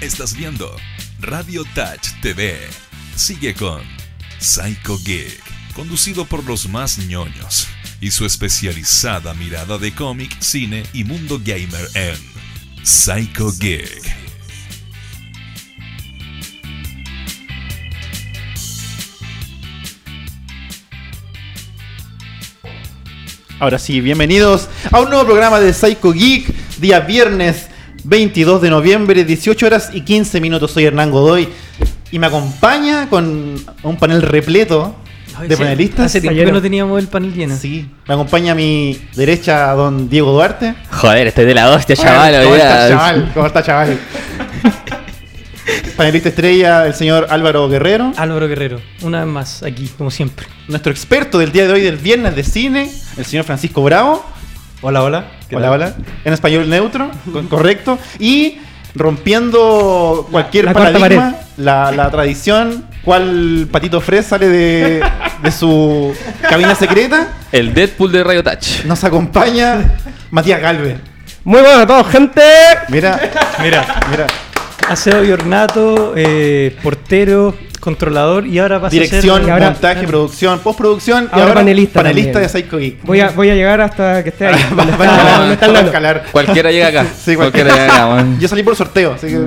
Estás viendo Radio Touch TV. Sigue con Psycho Geek, conducido por los más ñoños y su especializada mirada de cómic, cine y mundo gamer en Psycho Geek. Ahora sí, bienvenidos a un nuevo programa de Psycho Geek, día viernes 22 de noviembre, 18 horas y 15 minutos. Soy Hernán Godoy y me acompaña con un panel repleto de sí, panelistas. Hace tiempo que no teníamos el panel lleno. Sí, me acompaña a mi derecha don Diego Duarte. Joder, estoy de la hostia, chaval. ¿Cómo está, chaval? ¿Cómo está, chaval? Panelista estrella, el señor Álvaro Guerrero. Álvaro Guerrero, una vez más, aquí, como siempre. Nuestro experto del día de hoy, del viernes de cine, el señor Francisco Bravo. Hola, hola. ¿Qué Hola, tal? hola. En español neutro, co- correcto. Y rompiendo cualquier la cuarta paradigma, la, la tradición, cuál patito Fred sale de, de su cabina secreta, El Deadpool de Radio Touch. nos acompaña Matías Galvez. Muy buenas a todos, gente. Mira, mira, mira. Aseo y ornato, eh, portero, controlador y ahora a Dirección, ser... y ahora- montaje, producción, postproducción y Ahora panelista panelista de. Psycho Geek. Voy a, voy a llegar hasta que esté ahí. Va- va- está- está a escalar. Cualquiera llega acá. Sí, cualquiera llega acá, man. Yo salí por sorteo, así que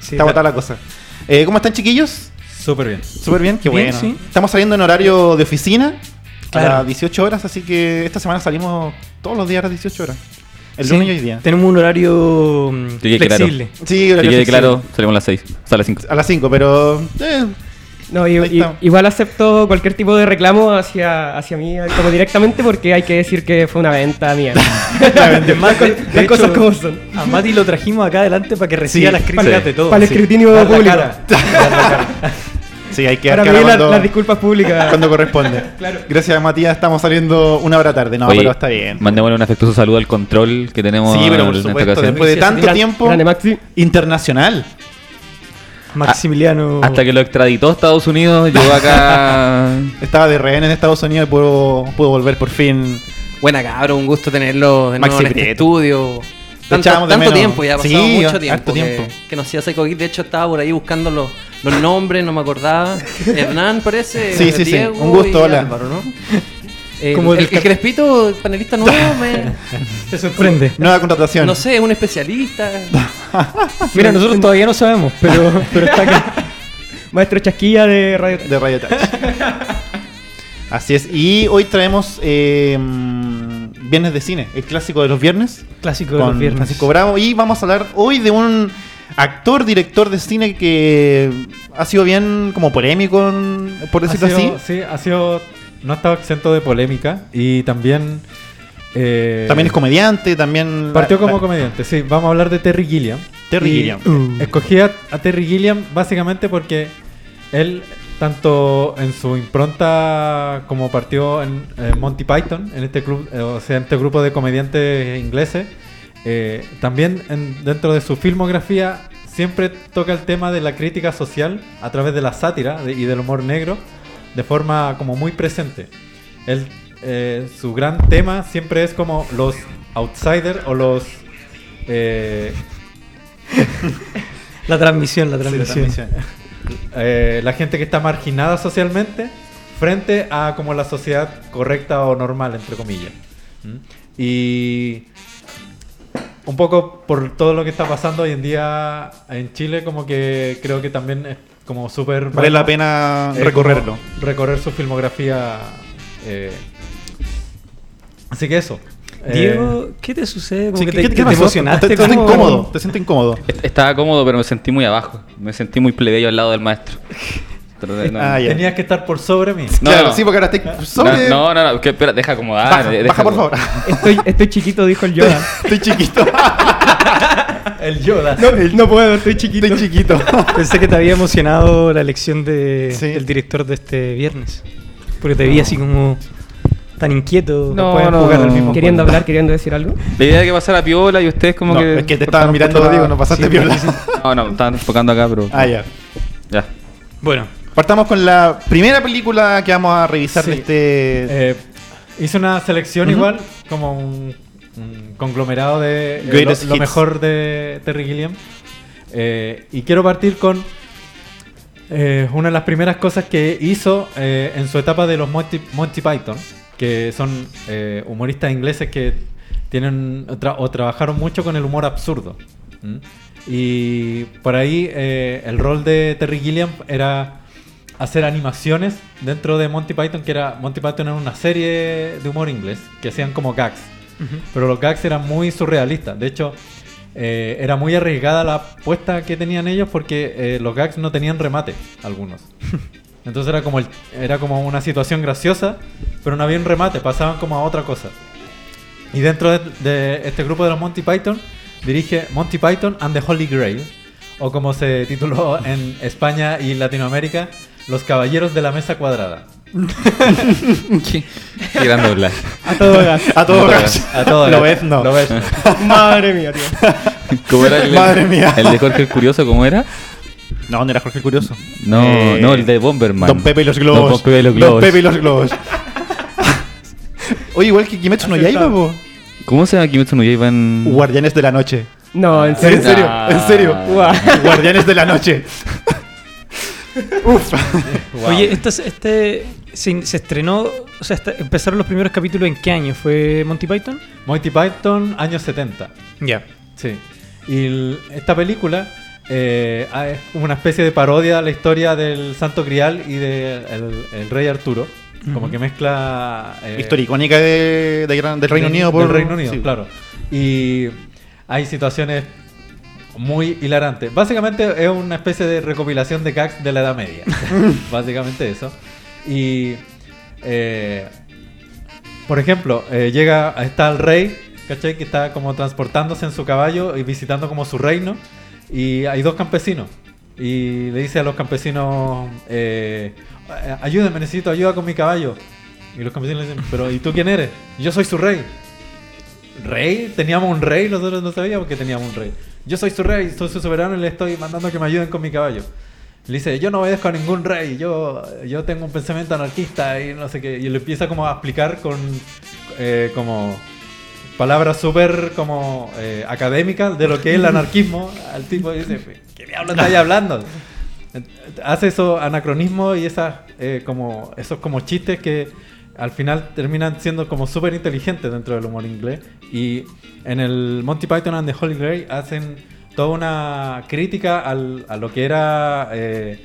Sí, está botada la cosa. Eh, ¿Cómo están, chiquillos? Súper bien. Súper bien, qué Bien, bueno. sí. Estamos saliendo en horario de oficina a Claro. las 18 horas, así que esta semana salimos todos los días a las 18 horas. El Sí, lunes y hoy día. Tenemos un horario mm, Que quede claro. flexible. Sí, Que horario quede flexible. claro, salimos a las 6. O sea, a las 5. A las 5, pero. eh, No, y- Ahí y- está. igual acepto cualquier tipo de reclamo hacia, hacia mí como directamente porque hay que decir que fue una venta mía. De- de Las cosas hecho, como son. A Mati lo trajimos acá adelante para que reciba Sí, las críticas sí. de todos. Para el Sí. escrutinio Dar la público. cara. Dar la cara. Sí, hay que Para pedir la- las disculpas públicas. cuando corresponde. Claro. Gracias Matías, estamos saliendo una hora tarde. No, Oye, pero está bien. Mandémosle un afectuoso saludo al control que tenemos Sí, pero por en esta supuesto, ocasión. después de tanto Gran- tiempo grande Maxi. internacional. Maximiliano. Hasta que lo extraditó a Estados Unidos, llegó acá. Estaba de rehén en Estados Unidos y pudo, pudo volver por fin. Buena cabrón, un gusto tenerlo de nuevo Maxi en este estudio. Tanto, de tanto menos. tiempo, ya ha pasado Sí, mucho tiempo, harto que, tiempo. que no hacía Psycho Geek. De hecho, estaba por ahí buscando los, los nombres, no me acordaba. Hernán, parece. Sí, sí, sí. Un gusto, y hola. Álvaro, ¿no? Eh, Como el, el el Crespito, el panelista nuevo, me- Te sorprende. Nueva contratación. no sé, es un especialista. Mira, nosotros todavía no sabemos, pero, pero está acá. Maestro Chasquilla de Radio de Radio Touch. Así es. Y hoy traemos eh, Viernes de Cine, el clásico de los viernes, Clásico de con los viernes. Francisco Bravo. Y vamos a hablar hoy de un actor, director de cine que ha sido bien como polémico, por decirlo sido- así. Sí, ha sido. No ha estado exento de polémica y también. eh, También es comediante, también... Partió como la- comediante, sí. Vamos a hablar de Terry Gilliam. Terry Y Gilliam. Uh. Escogí a, a Terry Gilliam básicamente porque él, tanto en su impronta como partió en, en Monty Python, en este club, eh, o sea, en este grupo de comediantes ingleses, eh, también en- dentro de su filmografía siempre toca el tema de la crítica social a través de la sátira de- y del humor negro de forma como muy presente. Él, eh, su gran tema siempre es como los outsiders o los... eh, La transmisión, la Sí, la transmisión. Eh, la gente que está marginada socialmente frente a como la sociedad correcta o normal, entre comillas. ¿Mm? Y un poco por todo lo que está pasando hoy en día en Chile, como que creo que también es como súper... Vale la pena eh, recorrerlo. Recorrer su filmografía. eh. Así que eso. Eh, Diego, ¿qué te sucede? Como Sí, que ¿qué- te, te emocionaste. Te, como- incómodo, te siento incómodo. Est- Estaba cómodo, pero me sentí muy abajo. Me sentí muy plebeyo al lado del maestro. No, Ah. Tenías que estar por sobre mí. No, claro, no. sí, porque ahora estoy sobre... No, no, no, que, espera, deja acomodar. baja, deja baja, por favor. Estoy, estoy chiquito, dijo el Yoda. estoy chiquito. El Yoda. No, no puedo, estoy chiquito. estoy chiquito. Pensé que te había emocionado la elección de, Sí. del director de este viernes. Porque te vi así como tan inquieto. No, pueden no. jugar al mismo Queriendo hablar, queriendo decir algo. La idea de que pasara piola y ustedes como No, que... es que te estaban mirando, por digo, no pasaste Sí, piola. sí. No, no, estaban enfocando acá, pero... Ah, ya. Ya. Bueno, Partamos con la primera película que vamos a revisar de este... Eh, hice una selección igual, como un, un conglomerado de eh, lo, lo mejor de Terry Gilliam. Eh, y quiero partir con eh, una de las primeras cosas que hizo eh, en su etapa de los Monty, Monty Python, que son eh, humoristas ingleses que tienen tra- o trabajaron mucho con el humor absurdo. ¿m? Y por ahí eh, el rol de Terry Gilliam era hacer animaciones dentro de Monty Python, que era Monty Python era una serie de humor inglés que hacían como gags. Pero los gags eran muy surrealistas. De hecho, eh, era muy arriesgada la apuesta que tenían ellos porque eh, los gags no tenían remate, algunos. Entonces era como, el- era como una situación graciosa, pero no había un remate, pasaban como a otra cosa. Y dentro de, de este grupo de los Monty Python, dirige Monty Python and the Holy Grail, o como se tituló en España y Latinoamérica, Los Caballeros de la Mesa Cuadrada. Qué, qué gran doblaje. A todo gas. A todo gas. A todo Lo gas. ves, no. Lo ves. Madre mía, tío. ¿Cómo era el, Madre mía. el de Jorge el Curioso? ¿Cómo era? No, ¿dónde era Jorge el Curioso? No, Eh, no, el de Bomberman. Don Pepe y los globos. Don Pepe y los Don globos. Pepe y los globos. Oye, igual que Kimetsu no Yaiba, po. ¿Cómo se llama Kimetsu no Yaiba en...? Guardianes de la Noche. No, en ¿En serio. serio? Ah. ¿En serio? Guau. Guardianes de la Noche. Uf. Oye, este, este se, se estrenó, o sea, esta- empezaron los primeros capítulos en qué año? ¿Fue Monty Python? Monty Python, años 70. Ya. Sí. Y el- esta película eh, ah, es como una especie de parodia a la historia del Santo Grial y del el Rey Arturo. Como que mezcla... eh, Historia icónica de, de del Reino Unido. Por, del Reino Unido, sí. claro. Y hay situaciones muy hilarantes. Básicamente es una especie de recopilación de gags de la Edad Media. Básicamente eso. Y... eh, por ejemplo, llega, está el rey, ¿cachai? Que está como transportándose en su caballo y visitando como su reino. Y hay dos campesinos. Y le dice a los campesinos, eh, ayúdenme, necesito ayuda con mi caballo. Y los campesinos le dicen, pero ¿y tú quién eres? Yo soy su rey. ¿Rey? Teníamos un rey, nosotros no sabíamos que teníamos un rey. Yo soy su rey, soy su soberano y le estoy mandando que me ayuden con mi caballo. Le dice, yo no obedezco a ningún rey, yo, yo tengo un pensamiento anarquista y no sé qué. Y le empieza como a explicar con eh, como palabras súper como eh, académicas de lo que es el anarquismo. Al tipo dice, ¿qué diablo estáis hablando? Hace esos anacronismos y esas, eh, como, esos como chistes que al final terminan siendo como súper inteligentes dentro del humor inglés. Y en el Monty Python and the Holy Grail hacen toda una crítica al- a lo que era eh,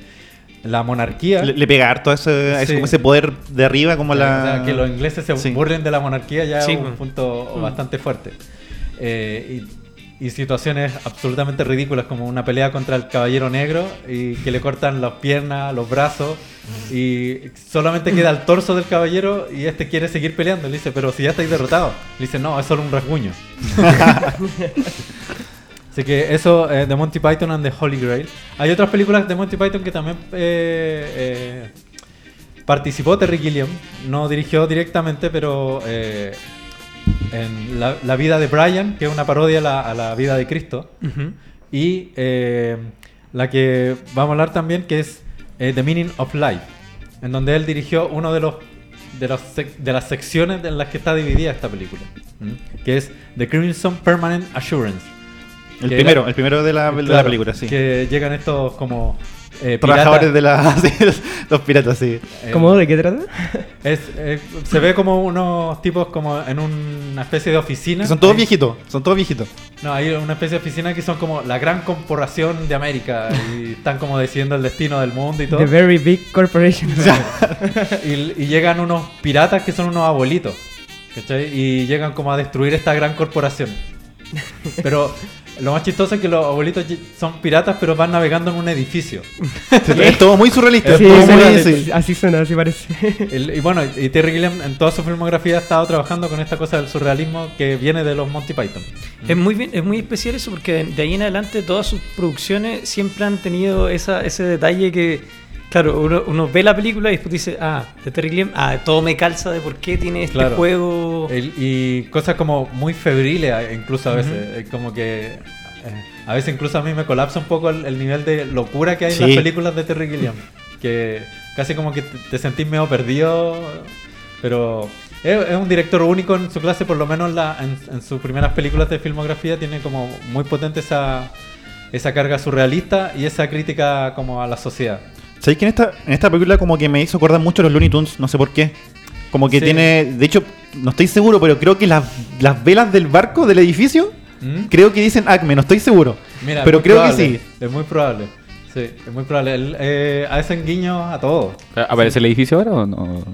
la monarquía. Le, le pega harto a ese, a ese- Sí. como ese poder de arriba, como O la. sea, que los ingleses se Sí. burlen de la monarquía ya Sí, es un pues. punto Mm. bastante fuerte. Eh, y, y situaciones absolutamente ridículas como una pelea contra el caballero negro y que le cortan las piernas, los brazos y solamente queda el torso del caballero y este quiere seguir peleando. Le dice, pero si ya estáis derrotados. Le dice, no, es solo un rasguño. Así que eso eh, de Monty Python and the Holy Grail. Hay otras películas de Monty Python que también eh, eh, participó Terry Gilliam. No dirigió directamente, pero eh, en la, La vida de Brian, que es una parodia a la, a la vida de Cristo. Y la que vamos a hablar también, que es The Meaning of Life, en donde él dirigió uno de los de, los sec- de las secciones en las que está dividida esta película, que es The Crimson Permanent Assurance. El primero, era- el primero de la, de la película, sí. Que llegan estos como eh, Trabajadores de la. los- piratas, sí. Eh, ¿Cómo? ¿De qué trata? es, eh, se ve como unos tipos como en una especie de oficina. Que son todos Ahí- viejitos, son todos viejitos. No, hay una especie de oficina que son como la gran corporación de América y están como decidiendo el destino del mundo y todo. The Very Big Corporation. y, y llegan unos piratas que son unos abuelitos. ¿Cachai? Y llegan como a destruir esta gran corporación. Pero lo más chistoso es que los abuelitos son piratas, pero van navegando en un edificio. Es todo muy surrealista. Sí, es todo muy- suena- sí. así suena, así parece. El- y bueno, y Terry Gilliam en toda su filmografía ha estado trabajando con esta cosa del surrealismo que viene de los Monty Python. Es muy bien, es muy especial eso porque de, de ahí en adelante todas sus producciones siempre han tenido esa, ese detalle que, claro, uno, uno ve la película y después dice, ah, de Terry Gilliam, ah, todo me calza de por qué tiene este Claro. juego. El- y cosas como muy febriles incluso a veces. Como que eh, a veces incluso a mí me colapsa un poco el, el nivel de locura que hay en las películas de Terry Gilliam. Que casi como que te, te sentís medio perdido. Pero es, es un director único en su clase, por lo menos la, en, en sus primeras películas de filmografía tiene como muy potente esa, esa carga surrealista y esa crítica como a la sociedad. ¿Sabéis que en esta, en esta película como que me hizo acordar mucho a los Looney Tunes? No sé por qué. Como que Sí. tiene, de hecho, no estoy seguro, pero creo que las, las velas del barco, del edificio, ¿Mm? creo que dicen Acme, no estoy seguro. Mira, pero creo probable, que sí. Es muy probable. Sí, es muy probable. Él, eh, hacen guiños a todo. ¿Aparece el edificio ahora o no?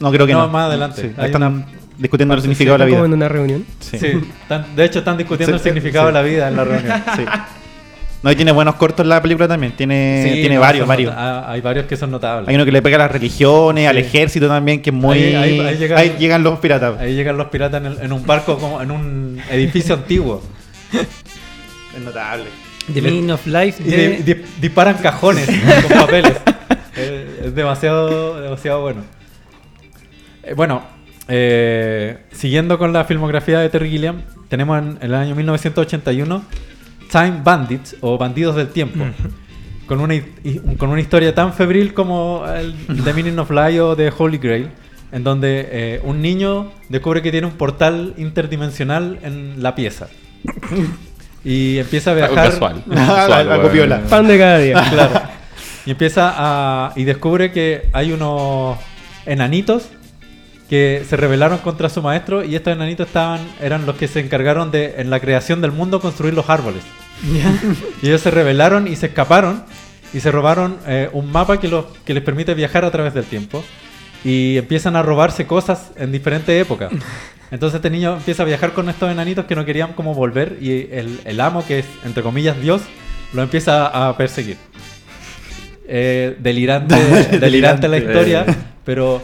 No, creo que No, no. más adelante. Sí, están una discutiendo el significado de la Como en vida. una reunión. Sí. Sí, de hecho están discutiendo Sí, el significado sí. de la vida en la reunión. Sí. No, y tiene buenos cortos la película también. Tiene, Sí, tiene no, varios, varios. ah, hay varios que son notables. Hay uno que le pega a las religiones, al ejército también, que es muy. Ahí- ahí- ahí llegan- Ahí llegan los piratas. Ahí llegan los piratas en, el- en un barco, como en un edificio antiguo. Es notable. The Meaning of Life Y de- di- di- disparan cajones con papeles. Es, es demasiado, demasiado bueno. Eh, bueno, eh, siguiendo con la filmografía de Terry Gilliam, tenemos en, en el año 1981 Time Bandits o Bandidos del Tiempo. Con una, con una historia tan febril como el The Meaning of Life o The Holy Grail, en donde eh, un niño descubre que tiene un portal interdimensional en la pieza. Y empieza a viajar. casual. Ah, algo piola. Pan de cada día. Claro. Y empieza a. Y descubre que hay unos enanitos que se rebelaron contra su maestro. Y estos enanitos estaban eran los que se encargaron de, en la creación del mundo, construir los árboles. Y ellos se rebelaron y se escaparon. Y se robaron eh, un mapa que, los, que les permite viajar a través del tiempo. Y empiezan a robarse cosas en diferentes épocas. Entonces este niño empieza a viajar con estos enanitos que no querían como volver. Y el, el amo, que es entre comillas Dios, lo empieza a perseguir. Eh, delirante, delirante la historia, pero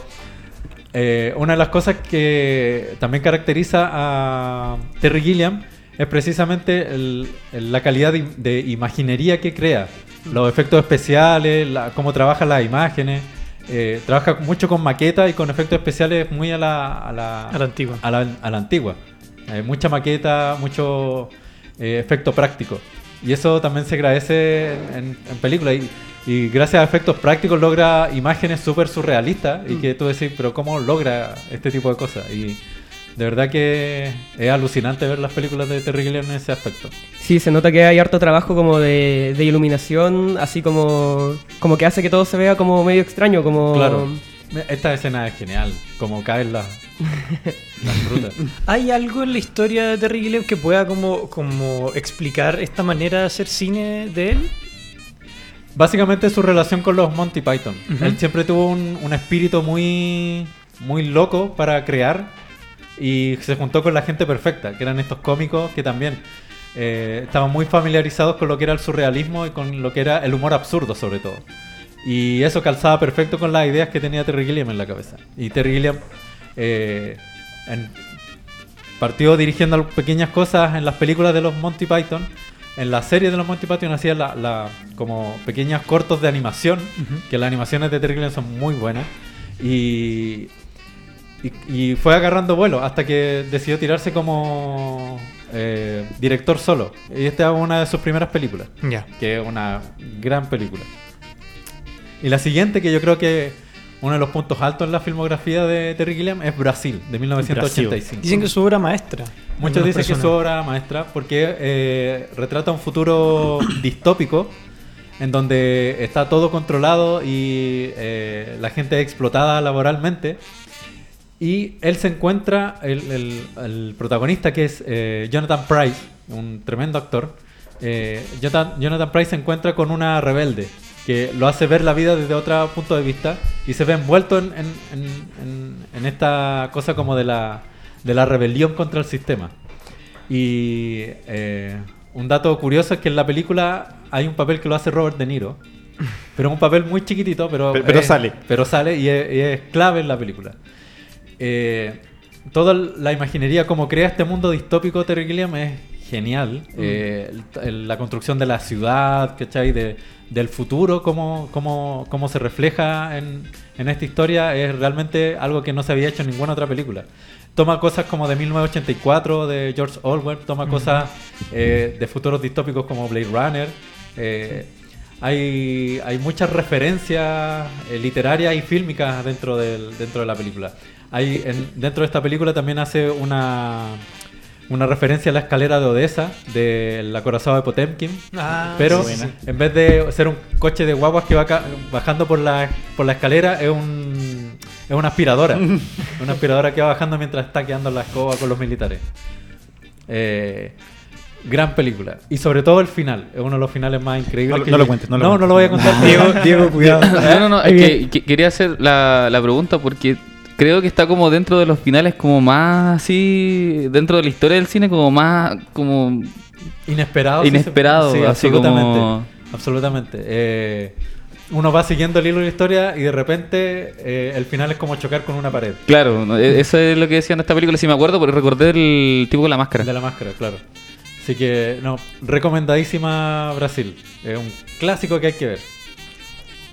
eh, una de las cosas que también caracteriza a Terry Gilliam es precisamente el- el- la calidad de, de imaginería que crea, los efectos especiales, la- cómo trabaja las imágenes. eh, trabaja mucho con maquetas y con efectos especiales muy a la, a la, A la antigua. a la, a la antigua. Eh, mucha maqueta, mucho eh, efecto práctico. Y eso también se agradece en, películas. Y, y gracias a efectos prácticos logra imágenes súper surrealistas. Y que tú decís, pero ¿cómo logra este tipo de cosas? Y de verdad que es alucinante ver las películas de Terry Gilliam en ese aspecto. Sí, se nota que hay harto trabajo como de, de iluminación, así como, como que hace que todo se vea como medio extraño, como... Claro. Esta escena es genial. Como caen las, las frutas. ¿Hay algo en la historia de Terry Gilliam que pueda como, como explicar esta manera de hacer cine de él? Básicamente su relación con los Monty Python. Él siempre tuvo un, un espíritu muy, muy loco para crear y se juntó con la gente perfecta, que eran estos cómicos que también eh, estaban muy familiarizados con lo que era el surrealismo y con lo que era el humor absurdo sobre todo. Y eso calzaba perfecto con las ideas que tenía Terry Gilliam en la cabeza. Y Terry Gilliam eh, en- partió dirigiendo pequeñas cosas en las películas de los Monty Python. En la serie de los Monty Python hacía la, la- como pequeños cortos de animación, que las animaciones de Terry Gilliam son muy buenas. Y, y, y fue agarrando vuelo hasta que decidió tirarse como eh, director solo. Y esta es una de sus primeras películas Ya. que es una gran película. Y la siguiente, que yo creo que uno de los puntos altos en la filmografía de Terry Gilliam es Brasil, de 1985. Dicen que es su obra maestra. Muchos dicen que es su obra maestra porque eh, retrata un futuro distópico en donde está todo controlado y eh, la gente es explotada laboralmente. Y él se encuentra, el, el- el protagonista que es eh, Jonathan Price, un tremendo actor. eh, Jonathan, Jonathan Price se encuentra con una rebelde que lo hace ver la vida desde otro punto de vista y se ve envuelto en, en- en- en- esta cosa como de la, de la rebelión contra el sistema. Y eh, un dato curioso es que en la película hay un papel que lo hace Robert De Niro, pero un papel muy chiquitito, pero, Pero- pero sale. Pero sale y es, y es clave en la película. Eh, toda la imaginería, como crea este mundo distópico Terry Gilliam es genial. Eh, el- el- la construcción de la ciudad, ¿cachai? De, del futuro, cómo, cómo, cómo se refleja en, en esta historia, es realmente algo que no se había hecho en ninguna otra película. Toma cosas como de 1984, de George Orwell, toma cosas eh, de futuros distópicos como Blade Runner. eh, hay, hay muchas referencias eh, literarias y fílmicas dentro, del, dentro de la película. Hay, en- dentro de esta película también hace una, una referencia a la escalera de Odessa del acorazado de Potemkin. Ah, Pero sí, en vez de ser un coche de guaguas que va ca- bajando por la, por la escalera, es un es una aspiradora. una aspiradora que va bajando mientras está quedando la escoba con los militares. Eh, gran película. Y sobre todo el final. Es uno de los finales más increíbles. No- que no lo cuentes, no lo No, no lo voy a contar. Diego, Diego, cuidado. No, no, no, es que- quería hacer la, la pregunta porque creo que está como dentro de los finales como más así, dentro de la historia del cine como más como Inesperado. sí, Inesperado, sí, así absolutamente. como- Absolutamente. Eh, uno va siguiendo el hilo de la historia y de repente eh, el final es como chocar con una pared. Claro, e- eso es lo que decía en esta película, si me acuerdo, porque recordé el tipo con la máscara. De la máscara, claro. Así que, no, recomendadísima Brasil. Es un clásico que hay que ver.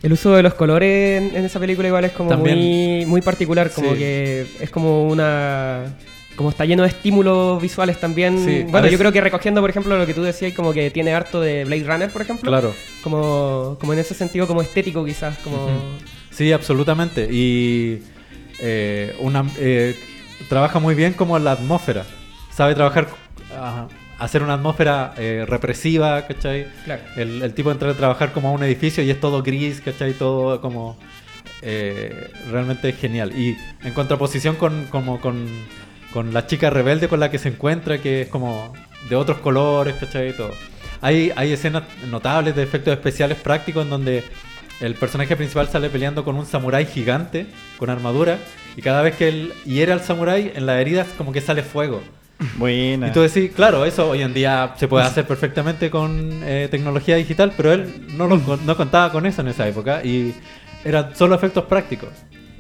El uso de los colores en, en esa película igual es como También. muy, muy particular, como Sí. que es como una... Como está lleno de estímulos visuales también. Sí, bueno, yo creo que recogiendo, por ejemplo, lo que tú decías, como que tiene harto de Blade Runner, por ejemplo. Claro. Como, como en ese sentido, como estético quizás, como... Sí, absolutamente. Y eh, una, eh, trabaja muy bien como la atmósfera. Sabe trabajar, ajá, hacer una atmósfera eh, represiva, ¿cachai? Claro. El, el tipo entra a trabajar como a un edificio y es todo gris, ¿cachai? Todo como... eh, realmente genial. Y en contraposición con, como con, con la chica rebelde con la que se encuentra, que es como de otros colores, ¿cachai? Y todo. Hay, hay escenas notables de efectos especiales prácticos en donde el personaje principal sale peleando con un samurái gigante, con armadura, y cada vez que él hiere al samurái, en las heridas como que sale fuego. Buena. Y tú decís, claro, eso hoy en día se puede hacer perfectamente con eh, tecnología digital, pero él no, lo, con- no contaba con eso en esa época y eran solo efectos prácticos.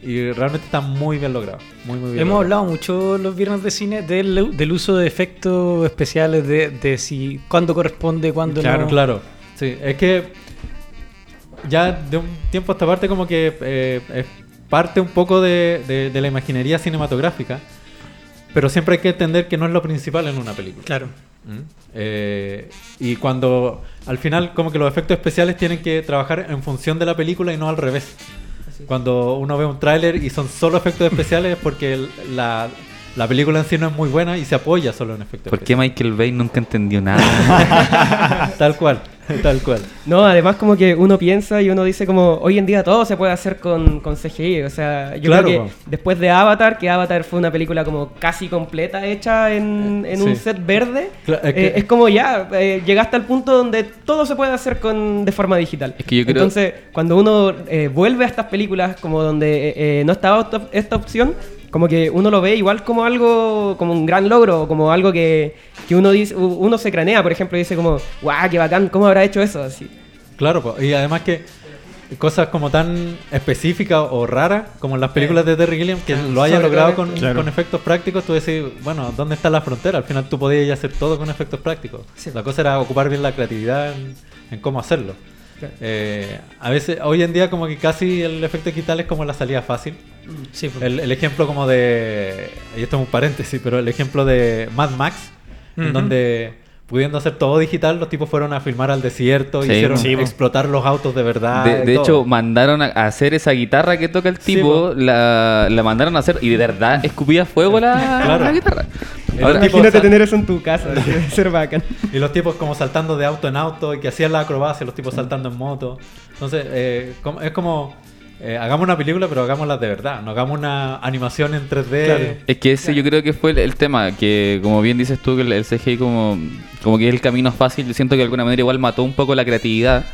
Y realmente está muy bien logrado. Muy, muy bien Hemos logrado. hablado mucho los viernes de cine del, del uso de efectos especiales, de, de si cuándo corresponde, cuándo Claro, no. claro. Sí, es que ya de un tiempo a esta parte como que eh, es parte un poco de, de- de la imaginería cinematográfica, pero siempre hay que entender que no es lo principal en una película. Claro. ¿Mm? Eh, y cuando al final como que los efectos especiales tienen que trabajar en función de la película y no al revés. Cuando uno ve un tráiler y son solo efectos especiales es porque el- la, la película en sí no es muy buena y se apoya solo en efectos ¿Por qué especiales. Michael Bay nunca entendió nada? tal cual, tal cual. No, además como que uno piensa y uno dice como hoy en día todo se puede hacer con, con CGI. O sea, yo Claro, creo po. que después de Avatar, que Avatar fue una película como casi completa hecha en, en un Sí. set verde, Cla- es eh, que- es como ya, eh, llegaste al punto donde todo se puede hacer con, de forma digital. Es que yo creo- Entonces, cuando uno eh, vuelve a estas películas como donde eh, eh, no estaba esta- esta opción, como que uno lo ve igual como algo, como un gran logro, como algo que, que uno dice, uno se cranea, por ejemplo, y dice como, guau, qué bacán, ¿cómo habrá hecho eso? Así. Claro, po. y además que cosas como tan específicas o raras como en las películas de Terry Gilliam que lo haya logrado con. Claro. con efectos prácticos, tú decís, bueno, ¿dónde está la frontera? Al final tú podías ya hacer todo con efectos prácticos. Sí. La cosa era ocupar bien la creatividad en, en cómo hacerlo. Claro. Eh, a veces, hoy en día como que casi el efecto digital es como la salida fácil. Sí, pues. El, el ejemplo como de, y esto es un paréntesis, pero el ejemplo de Mad Max, en donde pudiendo hacer todo digital, los tipos fueron a filmar al desierto, Sí, hicieron sí, po. explotar los autos de verdad. De, y de todo. hecho, mandaron a hacer esa guitarra que toca el tipo, po. la, la mandaron a hacer y de verdad escupía fuego la, Claro. la guitarra. Ahora, Imagínate tener eso en tu casa, debe ser bacán. Y los tipos como saltando de auto en auto y que hacían la acrobacia, los tipos saltando en moto. Entonces, eh, como- es como, eh, hagamos una película, pero hagámosla de verdad. No hagamos una animación en 3D. Claro. Es que ese yo creo que fue el, el tema, que como bien dices tú, que el, el CGI como, como que es el camino fácil, yo siento que de alguna manera igual mató un poco la creatividad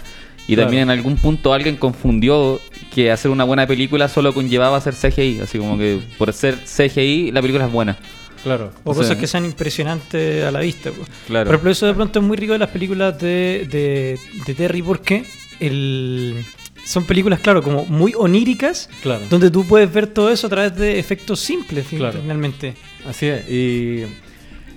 y Claro. también en algún punto alguien confundió que hacer una buena película solo conllevaba hacer CGI, así como que por ser CGI la película es buena. Claro. O cosas que sean impresionantes a la vista. pues. Claro. Por ejemplo, eso de pronto es muy rico de las películas de, de, de Terry porque el, son películas, claro, como muy oníricas, Claro. donde tú puedes ver todo eso a través de efectos simples, Claro. finalmente. Así es, y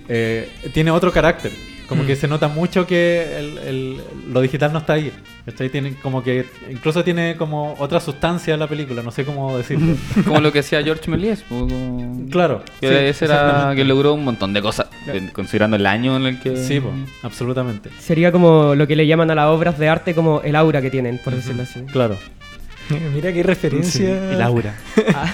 eh, tiene otro carácter. Como Mm. que se nota mucho que el- el- lo digital no está ahí. ¿cachai? Tiene como que incluso tiene como otra sustancia la película, no sé cómo decirlo. como lo que hacía George Méliès. pues, como- claro. Que sí, ese era que logró un montón de cosas, en- considerando el año en el que... Sí, po, absolutamente. Sería como lo que le llaman a las obras de arte como el aura que tienen, por decirlo así. Claro. Mira qué referencia. El aura. Ah.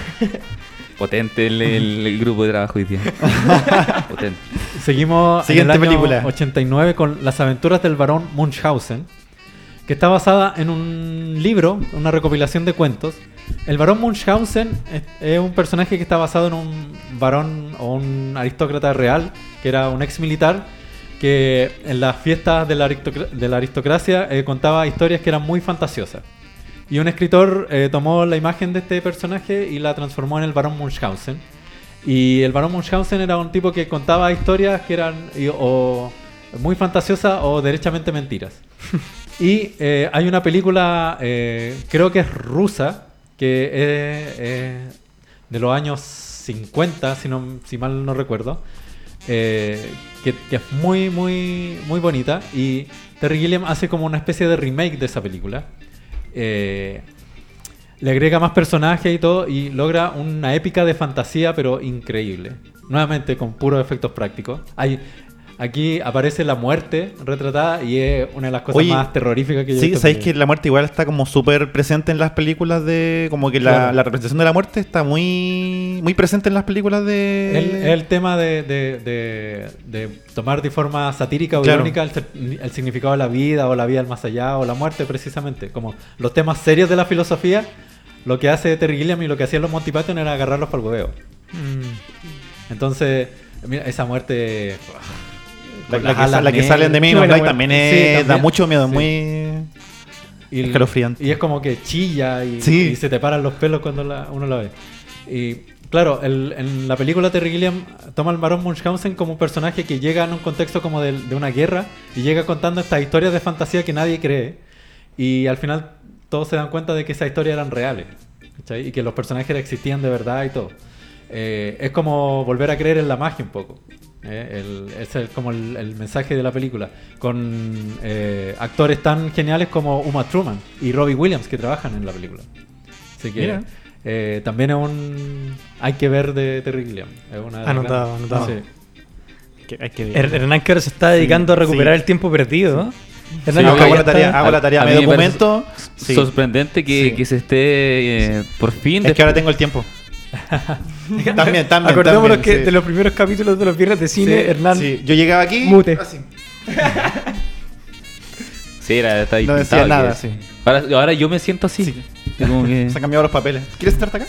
Potente el, grupo de trabajo hoy día. Potente. Seguimos Siguiente en el año película. 89 con Las aventuras del varón Munchausen, que está basada en un libro, una recopilación de cuentos. El varón Munchausen es, es un personaje que está basado en un varón o un aristócrata real, que era un ex militar, que en las fiestas de la, aristocra- de la aristocracia eh, contaba historias que eran muy fantasiosas. Y un escritor eh, tomó la imagen de este personaje y la transformó en el varón Munchausen. Y el varón Munchausen era un tipo que contaba historias que eran o muy fantasiosas o derechamente mentiras. y eh, hay una película, eh, creo que es rusa, que es eh, de los años 50, si, no, si mal no recuerdo, que es muy, muy, muy bonita. Y Terry Gilliam hace como una especie de remake de esa película. Eh, le agrega más personajes y todo y logra una épica de fantasía pero increíble. Nuevamente con puros efectos prácticos. Hay, aquí aparece la muerte retratada y es una de las cosas Oye, más terroríficas que yo he Sí, visto sabéis que la muerte igual está como súper presente en las películas de. Como que la, Claro. la representación de la muerte está muy muy presente en las películas de. El, el tema de, de- de- de tomar de forma satírica o Claro. irónica el, significado de la vida o la vida al más allá o la muerte precisamente. Como los temas serios de la filosofía, lo que hace Terry Gilliam y lo que hacían los Monty Python era agarrarlos para el hueveo. Entonces, mira, esa muerte... La, la que, la que salen de buena Black muerte. también, Sí, es- también. da mucho miedo, Sí. muy. Y, Escalofriante. y es como que chilla y, Sí. y se te paran los pelos cuando la- uno la ve. Y claro, el- en la película Terry Gilliam toma al varón Munchausen como un personaje que llega en un contexto como de, de una guerra y llega contando estas historias de fantasía que nadie cree. Y al final todos se dan cuenta de que esas historias eran reales. ¿cachai? Y que los personajes existían de verdad y todo. Eh, es como volver a creer en la magia un poco. ¿Eh? El- ese es como el, el mensaje de la película. Con eh, actores tan geniales como Uma Truman y Robbie Williams que trabajan en la película. Así que Mira. eh, también es un... Hay que ver de Terry Gilliam. Es una de las Anotado, anotado. Sí. Que hay que ver. Her- Hernán que ahora se está dedicando a recuperar sí. el tiempo perdido. Hernán, hago, la tarea, hago la tarea, A me documento. Sorprendente que, Sí. que se esté eh, por fin. Es que ahora tengo el tiempo. también, también. Acordémonos también, que sí. de los primeros capítulos de los viernes de cine, Sí, Hernán. sí. Yo llegaba aquí. Mute. así. Sí, era, está No decía nada, sí. Ahora, ahora yo me siento así. Sí. Como que- Se han cambiado los papeles. ¿Quieres sentarte acá?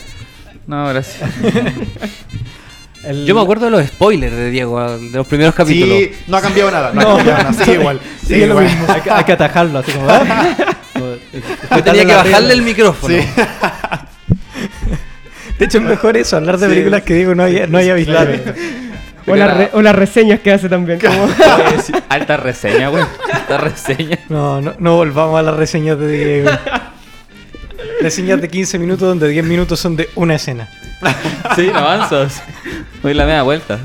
No, gracias. El- Yo me acuerdo de los spoilers de Diego, de los primeros capítulos. Sí, no ha cambiado nada. No, ha cambiado nada. Sigue igual. Sigue lo igual. mismo. hay, que, hay que atajarlo así como... ¿ah? Como- Yo tenía que bajarle el micrófono. Sí. De hecho, es mejor eso, hablar de Sí. películas que digo no haya, no haya visto. Claro. O, las re- o las reseñas que hace también. Como... Alta reseña, güey. Alta reseña. No, no, no volvamos a las reseñas de Diego. reseñas de 15 minutos donde 10 minutos son de una escena. Sí, no avanzas. Doy la media vuelta.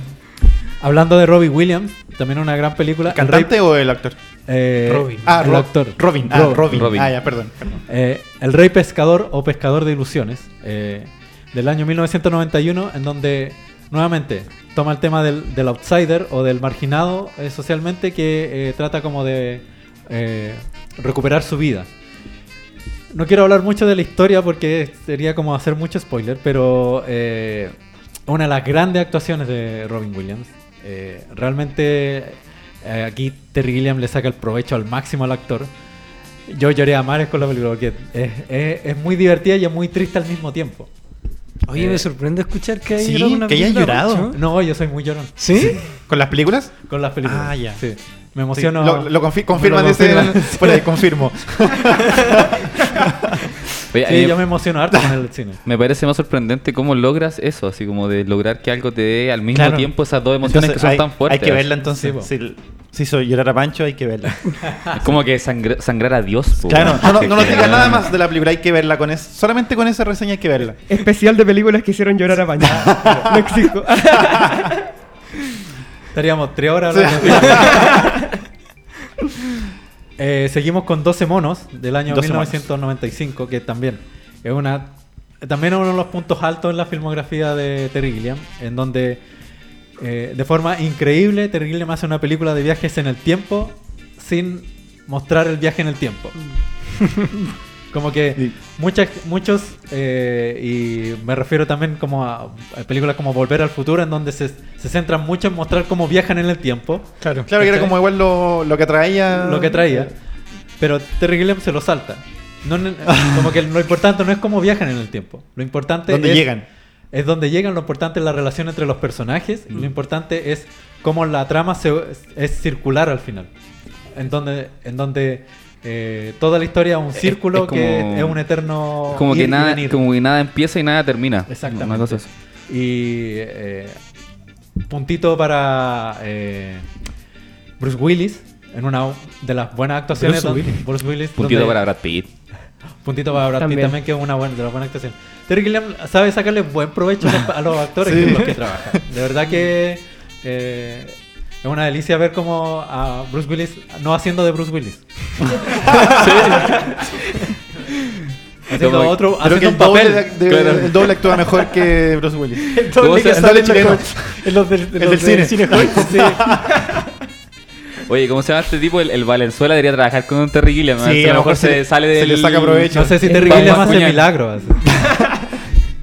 Hablando de Robbie Williams, también una gran película. ¿El cantante o el actor? Eh, Robin. Ah, el actor. Robin. Ah, Ro- Robin. Robin. Ah, ya, perdón. perdón. Eh, el Rey Pescador o Pescador de Ilusiones, eh, del año 1991, en donde nuevamente toma el tema del, outsider o del marginado eh, socialmente que eh, trata como de eh, recuperar su vida. No quiero hablar mucho de la historia porque sería como hacer mucho spoiler, pero una de las grandes actuaciones de Robin Williams. Realmente aquí Terry Gilliam le saca el provecho al máximo al actor. Yo lloré a mares con la película porque es muy divertida y es muy triste al mismo tiempo. Oye, Eh, me sorprende escuchar que hay sí, que hayas llorado. No, yo soy muy llorón ¿Sí? ¿Con las películas? con las películas. Ah, ya. Sí. Me Sí, emociono. lo, lo confi- me confirma, lo dice. confirma. Por ahí, confirmo. Oye, Sí, yo me emociono harto con el cine. me parece más sorprendente cómo logras eso, así como de lograr que algo te dé al mismo Claro. tiempo esas dos emociones Entonces, que son hay, tan fuertes. Hay que verla entonces. Sí, si, si soy llorar a Pancho, hay que verla. Es como que sangra- sangrar a Dios. po, Claro, no, no, no nos digas nada más de la película, hay que verla con eso. Solamente con esa reseña hay que verla. Especial de películas que hicieron llorar a Pancho. no exijo. Estaríamos tres horas hablando. Eh, seguimos con 12 monos del año 12 monos. 1995, que también es una también es uno de los puntos altos en la filmografía de Terry Gilliam, en donde eh, de forma increíble Terry Gilliam hace una película de viajes en el tiempo sin mostrar el viaje en el tiempo. Como que Sí. muchas, muchos, eh, y me refiero también como a, a películas como Volver al Futuro, en donde se, se centran mucho en mostrar cómo viajan en el tiempo, Claro. Claro que era como igual lo, lo que traía. lo que traía, pero Terry Gilliam se lo salta. No, como que lo importante no es cómo viajan en el tiempo, lo importante Donde es, llegan. es donde llegan, lo importante es la relación entre los personajes, y lo importante es cómo la trama se, es circular al final. En donde, en donde eh, toda la historia es un círculo es como- que es un eterno. Como ir que, y nada, venir. como que nada empieza y nada termina. Exactamente. Una cosa así. Y eh, puntito para eh, Bruce Willis en una de las buenas actuaciones. Bruce donde- Willis. Bruce Willis, Puntito donde- para Brad Pitt. Puntito para Brad Pitt También. que es una buena, de las buenas actuaciones. Terry Gilliam sabe sacarle buen provecho a los, a los actores Sí. con los que trabaja. De verdad que eh, es una delicia ver como a Bruce Willis no haciendo de Bruce Willis. haciendo Como- otro, Creo que haciendo el un doble, papel. de- Claro. el doble actúa mejor que Bruce Willis. El ¿Cómo doble se- que el sale doble chileno? en los del, en El los del cine. Sí. Oye, ¿cómo se llama este tipo? El, el Valenzuela debería trabajar con un Terry Gilliam. Sí, a lo mejor se- sale se del... le saca provecho. No sé si Terry Gilliam hace Bascuñán. milagros.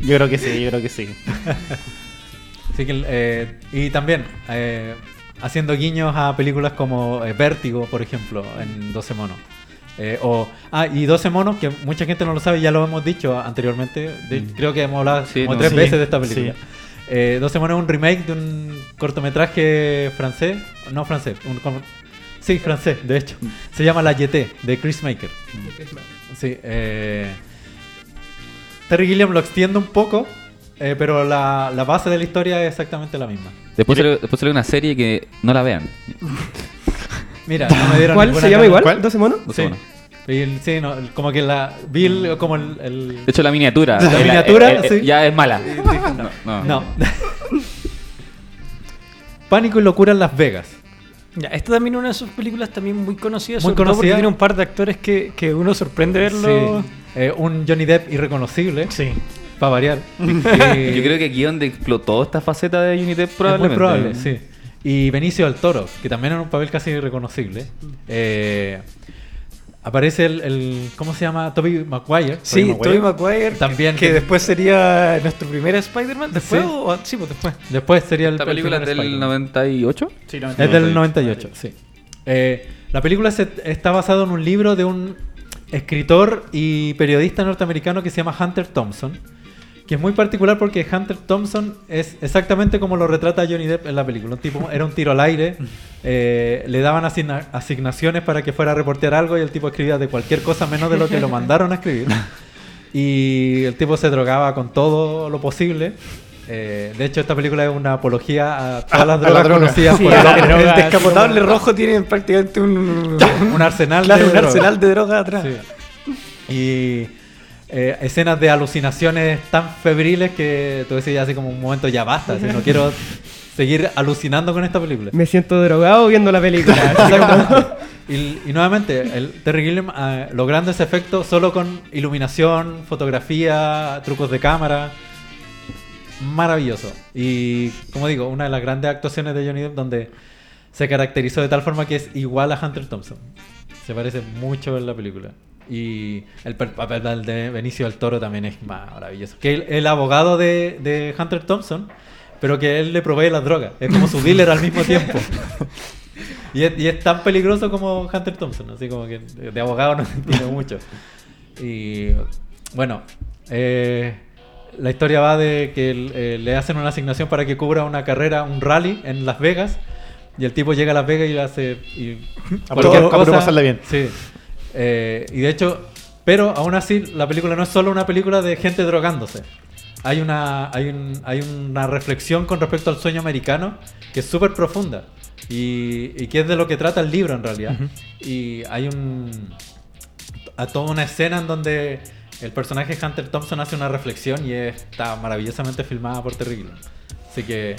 Yo creo que sí, yo creo que sí. Así que, eh, y también eh, haciendo guiños a películas como eh, Vértigo, por ejemplo, en 12 monos. Eh, o, ah, y 12 monos, que mucha gente no lo sabe, ya lo hemos dicho anteriormente. de- Creo que hemos hablado Sí, como no, tres sí, veces de esta película. sí. Eh, 12 monos es un remake de un cortometraje francés. No francés, un sí, francés, de hecho. Se llama La Yeté, de Chris Maker. Sí, eh, Terry Gilliam lo extiende un poco, eh, pero la, la base de la historia es exactamente la misma. Después sale, después sale una serie que no la vean. Mira, no me dieron ¿Cuál se llama igual? ¿Cuál? ¿12 monos? No Sí. sé, bueno. Y el- sí, no, el- como que la. Vi el- como el. el- De hecho, la miniatura. La miniatura, sí. Ya es mala. No, no. no. Pánico y locura en Las Vegas. Ya, esta también es una de sus películas también muy conocidas, Muy sobre todo porque conocida. tiene un par de actores que, que uno sorprende verlo. Sí. Eh, un Johnny Depp irreconocible, Sí. Para variar. Yo creo que aquí donde explotó esta faceta de Unity Es muy probablemente. probable, sí. Y Benicio del Toro, que también era un papel casi irreconocible. Eh, aparece el, el- ¿Cómo se llama? Toby Maguire. Sí, Maguire. Tobey Maguire. También Que que- después sería nuestro primer Spider-Man. ¿Después? Sí. O, sí, pues después. Después sería el Esta el película es del Spider-Man. 98. Sí, no, Es del 98, sí. Eh, la película se- está basada en un libro de un escritor y periodista norteamericano que se llama Hunter Thompson, que es muy particular porque Hunter Thompson es exactamente como lo retrata Johnny Depp en la película. Un tipo era un tiro al aire, eh, le daban asigna- asignaciones para que fuera a reportear algo y el tipo escribía de cualquier cosa menos de lo que lo mandaron a escribir. Y el tipo se drogaba con todo lo posible. Eh, de hecho, esta película es una apología a todas las drogas droga. conocidas Sí, por el, el el drogas, descapotable rojo tiene prácticamente un, un arsenal claro, de un droga. arsenal de droga atrás. Sí. Y eh, escenas de alucinaciones tan febriles que tú decías así como un momento ya basta, así, no quiero seguir alucinando con esta película. Me siento drogado viendo la película. Y, y nuevamente, el Terry Gilliam eh, logrando ese efecto solo con iluminación, fotografía, trucos de cámara. Maravilloso. Y como digo, una de las grandes actuaciones de Johnny Depp donde se caracterizó de tal forma que es igual a Hunter Thompson. Se parece mucho en la película. Y el papel de Benicio del Toro también es maravilloso. Que el, el abogado de, de Hunter Thompson, pero que él le provee las drogas. Es como su dealer al mismo tiempo. Y es, y es tan peligroso como Hunter Thompson, así como que de abogado no tiene mucho. Y bueno, eh, la historia va de que eh, le hacen una asignación para que cubra una carrera, un rally en Las Vegas. Y el tipo llega a Las Vegas y hace. Y A puro- a puro pasarla bien. Sí. Eh, y de hecho, pero aún así, la película no es solo una película de gente drogándose. Hay una, hay un- hay una reflexión con respecto al sueño americano que es súper profunda. Y, y que es de lo que trata el libro en realidad. Y hay un. A toda una escena en donde el personaje Hunter Thompson hace una reflexión y está maravillosamente filmada por Terry Gilliam. Así que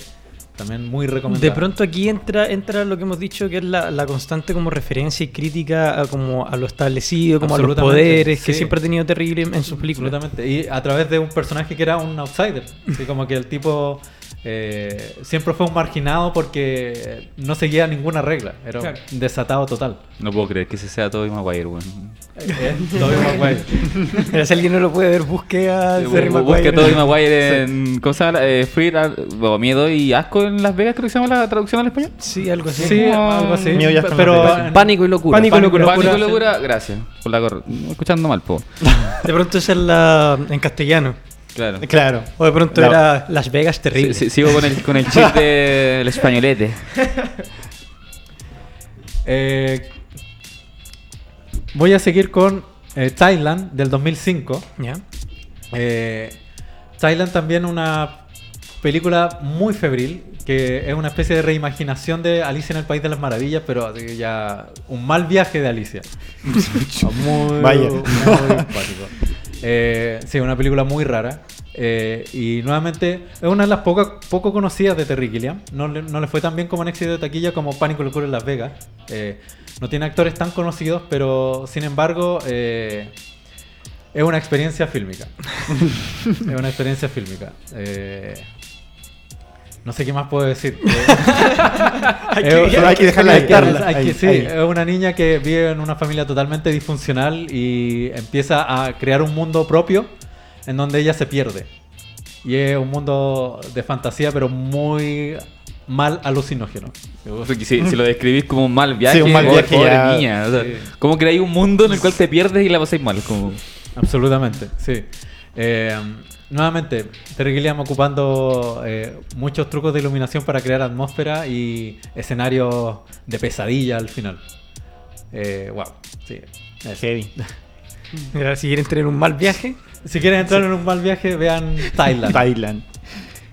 también muy recomendable. De pronto aquí entra, entra lo que hemos dicho que es la, la constante como referencia y crítica a, como a lo establecido, como a los poderes que sí. siempre ha tenido terrible en sus películas. Absolutamente. Y a través de un personaje que era un outsider. Así como que el tipo eh, siempre fue un marginado porque no seguía ninguna regla. Era Claro. un desatado total. No puedo creer que ese sea Tobey Maguire, weón. Eh, Tobey Maguire. Si alguien no lo puede ver, busque a Busca Maguire. Tobey Maguire en. ¿Cómo se llama? Eh, Fear, ah, bueno, Miedo y Asco en Las Vegas, creo que se llama la traducción al español. Sí, algo así. Sí, como- algo así. Mío ya está en pero en- Pánico y locura. Pánico y locura. Pánico y locura, gracias. Por la cor- Escuchando mal, po. De pronto es la en castellano. Claro. Claro. O de pronto La- era Las Vegas terrible. Sí, sí, sigo con el, con el chip del españolete. eh, voy a seguir con eh, Thailand del 2005. ¿Ya? Eh, Thailand también una película muy febril, que es una especie de reimaginación de Alicia en el País de las Maravillas, pero ya un mal viaje de Alicia. muy, Vaya. muy. Eh, sí, una película muy rara. Eh, y nuevamente es una de las pocas poco conocidas de Terry Gilliam. No le, no le fue tan bien como en éxito de taquilla como Pánico Locura en Las Vegas. Eh, no tiene actores tan conocidos, pero sin embargo eh, es una experiencia fílmica. es una experiencia fílmica. Eh, no sé qué más puedo decir. Hay que, hay que dejarla hay que- dictarla. hay que- Ahí, sí, es una niña que vive en una familia totalmente disfuncional y empieza a crear un mundo propio en donde ella se pierde. Y es un mundo de fantasía, pero muy mal alucinógeno. Si, si lo describís como un mal viaje, Sí, un mal viaje pobre ya- niña. o sea, Sí. Como creáis un mundo en el cual te pierdes y la pasáis mal. Como... Absolutamente, sí. Eh, nuevamente, Terry Gilliam ocupando eh, muchos trucos de iluminación para crear atmósfera y escenarios de pesadilla al final. Eh, wow, sí. eso. Heavy. Mira, si quieren tener un mal viaje, Si quieren entrar en un mal viaje, vean Thailand. Thailand.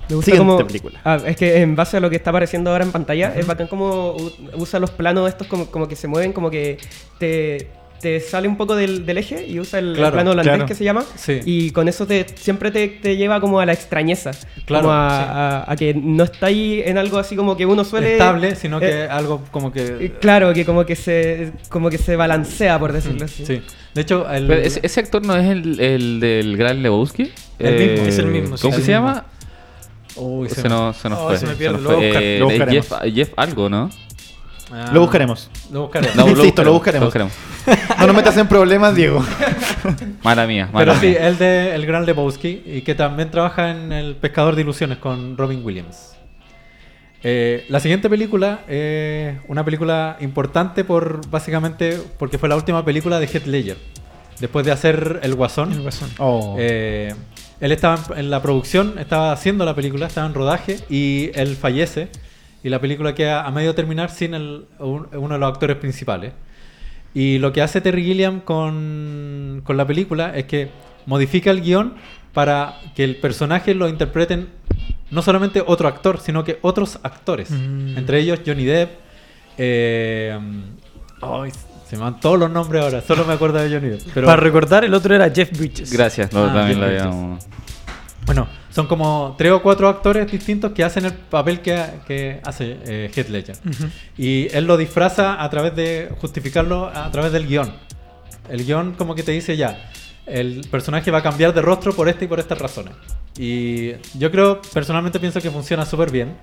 Me gusta Siguiente como- película. Ah, es que en base a lo que está apareciendo ahora en pantalla, es bacán como usa los planos estos como, como que se mueven, como que te, te sale un poco del, del eje y usa el, plano holandés claro. que se llama. Sí. Y con eso te, siempre te, te lleva como a la extrañeza. Claro, como a, sí. a- a que no está ahí en algo así como que uno suele... estable, sino que eh, algo como eh, que... Claro, que como que se como que se balancea, por decirlo así. Sí. De hecho, el, ese, ese actor no es el, el del Gran Lebowski. El mismo. Es el mismo, sí. ¿Cómo que se mismo. llama? Uy, se Se me- nos, se nos Oh, fue. se me se pierde, lo buscar, Eh, lo buscaremos. Jeff, Jeff algo, ¿no? Ah, Lo buscaremos. Lo buscaremos. No, Insisto, lo buscaremos. No nos metas en problemas, Diego. Mala mía, mala Pero sí, mía. el de El Gran Lebowski y que también trabaja en El Pescador de Ilusiones con Robin Williams. Eh, la siguiente película es una película importante por básicamente porque fue la última película de Heath Ledger. Después de hacer El Guasón. el guasón. Oh. Eh, él estaba en, en la producción, estaba haciendo la película, estaba en rodaje y él fallece. Y la película queda a medio terminar sin el- un- uno de los actores principales. Y lo que hace Terry Gilliam con, con la película es que modifica el guion para que el personaje lo interpreten no solamente otro actor, sino que otros actores. Mm. Entre ellos Johnny Depp. eh, ay, se me van todos los nombres ahora, solo me acuerdo de Johnny Depp. Pero, Para recordar, el otro era Jeff Bridges. Gracias, no, Ah, también Jeff lo Bridges. habíamos. Bueno, son como tres o cuatro actores distintos que hacen el papel que, que hace eh, Heath Ledger. Y él lo disfraza a través de justificarlo a través del guion. El guion como que te dice ya, el personaje va a cambiar de rostro por esta y por estas razones. Y yo creo, personalmente pienso que funciona súper bien.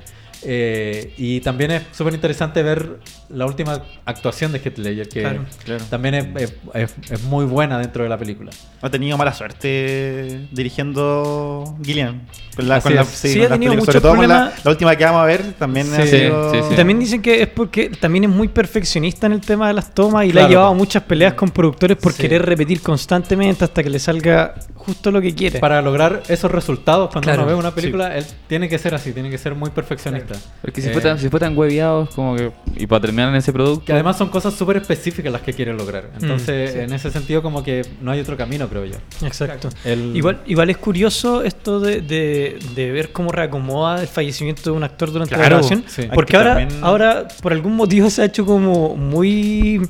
Eh, y también es súper interesante ver la última actuación de Heath Ledger, que Claro, claro. también es, es- es- es muy buena dentro de la película. Ha tenido mala suerte dirigiendo Gillian. Con Así es. Sí, con ha tenido películas. Sobre todo con la, problemas. la última que vamos a ver también ha Sí, sido... sí, sí. Y también dicen que es porque también es muy perfeccionista en el tema de las tomas y le ha llevado a muchas peleas con productores por Sí. querer repetir constantemente hasta que le salga justo lo que quiere. Para lograr esos resultados, cuando Claro, uno ve una película, él tiene que ser así, tiene que ser muy perfeccionista. Porque si, Eh, fue tan, si fue tan hueveados, como que. Y para terminar en ese producto. Que además son cosas súper específicas las que quieren lograr. Entonces, sí. en ese sentido, como que no hay otro camino, creo yo. Exacto. El- Igual, igual es curioso esto de, de- de ver cómo reacomoda el fallecimiento de un actor durante la grabación. sí. Porque ahora, también- ahora, por algún motivo, se ha hecho como muy,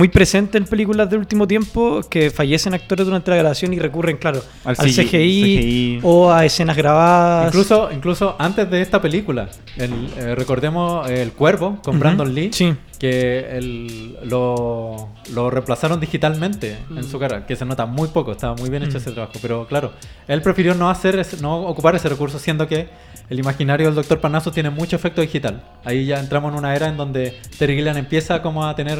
muy presente en películas del último tiempo que fallecen actores durante la grabación y recurren, claro, al, Al CGI, CGI. o a escenas grabadas. Incluso, incluso antes de esta película, el, eh, recordemos eh, El Cuervo con Ujú, Brandon Lee. Sí. Que el- lo, lo reemplazaron digitalmente en su cara, que se nota muy poco, estaba muy bien hecho ese trabajo, pero claro, él prefirió no hacer ese- no ocupar ese recurso, siendo que el imaginario del Doctor Parnaso tiene mucho efecto digital. Ahí ya entramos en una era en donde Terry Gilliam empieza como a tener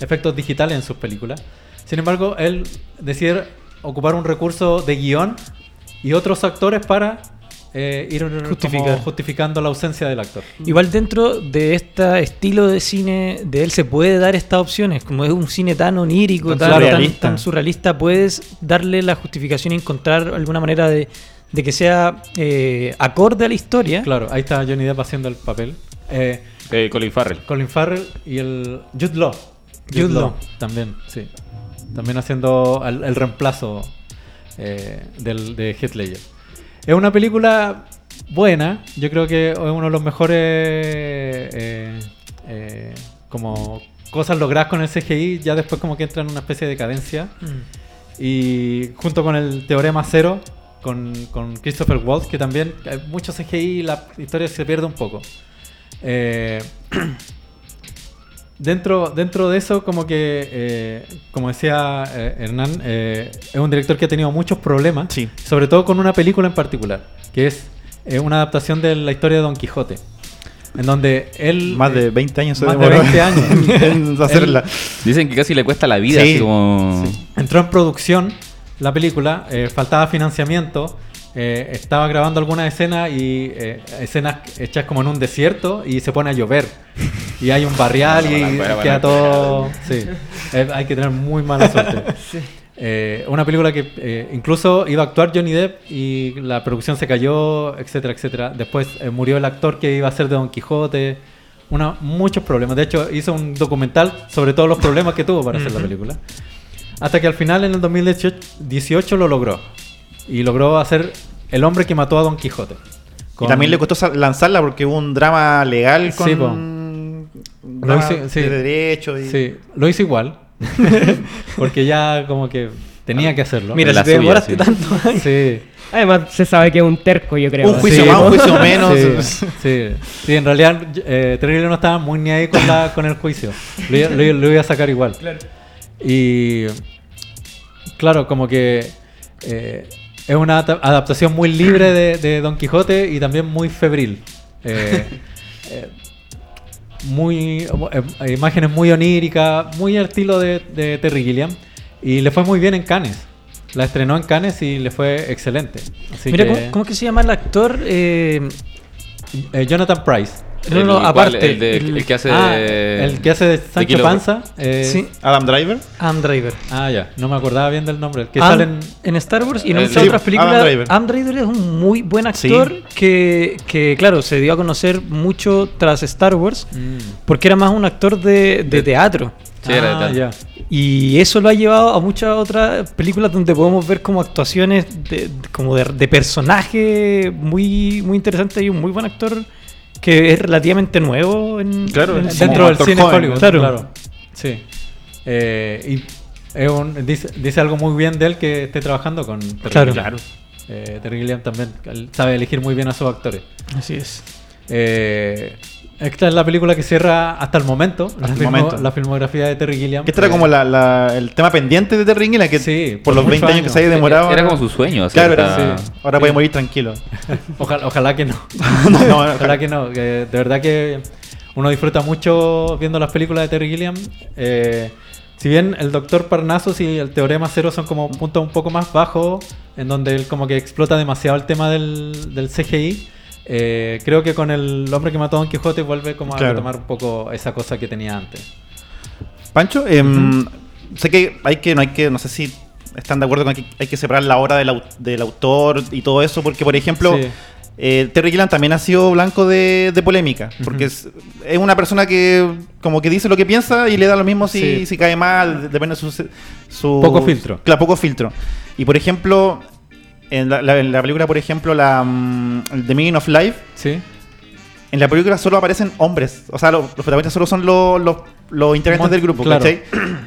efectos digitales en sus películas. Sin embargo, él decide ocupar un recurso de guion y otros actores para eh, ir como Justificar. justificando la ausencia del actor. Igual dentro de este estilo de cine de él se puede dar estas opciones, como es un cine tan onírico, Tan surrealista. tan surrealista, puedes darle la justificación y encontrar alguna manera de, de que sea eh, acorde a la historia. Claro, ahí está Johnny Depp haciendo el papel. Eh, Eh, Colin Farrell. Colin Farrell y el Jude Law. Jude Law. También, sí. También haciendo el, el reemplazo eh, del, de Heath Ledger. Es una película buena. Yo creo que es uno de los mejores eh, eh, como cosas logradas con el CGI. Ya después como que entra en una especie de cadencia. Mm. Y junto con el Teorema Cero, con, con Christopher Waltz, que también hay mucho CGI y la historia se pierde un poco. Eh, dentro, dentro de eso, como que, eh, como decía eh, Hernán, eh, es un director que ha tenido muchos problemas, Sí. sobre todo con una película en particular, que es eh, una adaptación de la historia de Don Quijote. En donde él. Más de eh, 20 años se más de demoró 20 años. en hacerla. Dicen que casi le cuesta la vida, Sí, así como... Entró en producción la película, eh, faltaba financiamiento, eh, estaba grabando algunas escenas y eh, escenas hechas como en un desierto y se pone a llover. Y hay un barrial y Bueno, bueno, queda todo... Sí, Eh, hay que tener muy mala suerte. Eh, una película que eh, incluso iba a actuar Johnny Depp y la producción se cayó, etcétera, etcétera. Después murió el actor que iba a ser de Don Quijote. Una, muchos problemas. De hecho, hizo un documental sobre todos los problemas que tuvo para hacer la película. Hasta que al final, en el 2018 18 lo logró. Y logró hacer El hombre que mató a Don Quijote. Y también le costó lanzarla porque hubo un drama legal con Sí, po. Lo hice- sí. de derecho y Sí, lo hizo igual. porque ya como que tenía que hacerlo. Mira, La si te demoraste sí. tanto años. Sí. Además, se sabe que es un terco, yo creo. Un juicio Sí, más, un juicio menos. Sí, sí. Sí, en realidad eh, no estaba muy ni ahí con, la, con el juicio. Lo, iba- lo iba- lo iba a sacar igual. Y claro, como que eh, es una adap- adaptación muy libre de, de Don Quijote y también muy febril. Eh, eh, muy eh, imágenes muy oníricas, muy al estilo de, de Terry Gilliam. Y le fue muy bien en Cannes. La estrenó en Cannes y le fue excelente. Así Mira, que- ¿cómo, que se llama el actor? Eh, eh, Jonathan Price. No, El- no, aparte. El, de- el- el que hace Ah, de... el que hace de Sancho Panza. eh, sí, Adam Driver. Adam Driver. Ah, ya. No me acordaba bien del nombre. El que Am- salen. en Star Wars y en muchas sí, otras películas. Adam Driver. Adam Driver es un muy buen actor Sí. que, que, claro, se dio a conocer mucho tras Star Wars Mm. porque era más un actor de, de teatro. Sí, era de Ah, ya. Y eso lo ha llevado a muchas otras películas donde podemos ver como actuaciones de, de- como de, de personaje muy, muy interesante y un muy buen actor que es relativamente nuevo en, Claro, en- Dentro del cine joven, Hollywood. claro. Claro. Sí. Eh, y es un- dice, dice algo muy bien de él que esté trabajando con Terry Claro. Gilliam. Eh, Terry Gilliam también sabe elegir muy bien a sus actores. Así es. Eh, esta es la película que cierra hasta el momento, la, el filmo- momento. la filmografía de Terry Gilliam. Que este era como la, la- el tema pendiente de Terry Gilliam, que Sí, por por los 20 muchos años que se había demorado. Era como su sueño. Claro, era- sí. ahora Sí. puede morir tranquilo. Ojalá, ojalá que no. no, no, Ojalá que no. que de verdad que uno disfruta mucho viendo las películas de Terry Gilliam. Eh, si bien el Doctor Parnassus y el Teorema Cero son como puntos un poco más bajos, en donde él como que explota demasiado el tema del, del CGI, eh, creo que con el hombre que mató a Don Quijote vuelve como a retomar un poco esa cosa que tenía antes. Pancho, em, sé que hay que, no hay que, no sé si están de acuerdo con que hay que separar la obra del, au- del autor y todo eso, porque por ejemplo, Sí. eh, Terry Gilliam también ha sido blanco de, de polémica, porque es, es una persona que como que dice lo que piensa y le da lo mismo si, Sí. si cae mal, depende de su, su... Poco filtro. Claro, poco filtro. Y por ejemplo, en la, la- en la película, por ejemplo, la mm, The Meaning of Life, ¿Sí? en la película solo aparecen hombres. O sea, lo- los protagonistas solo son los, los, los integrantes del grupo, claro. ¿cachai?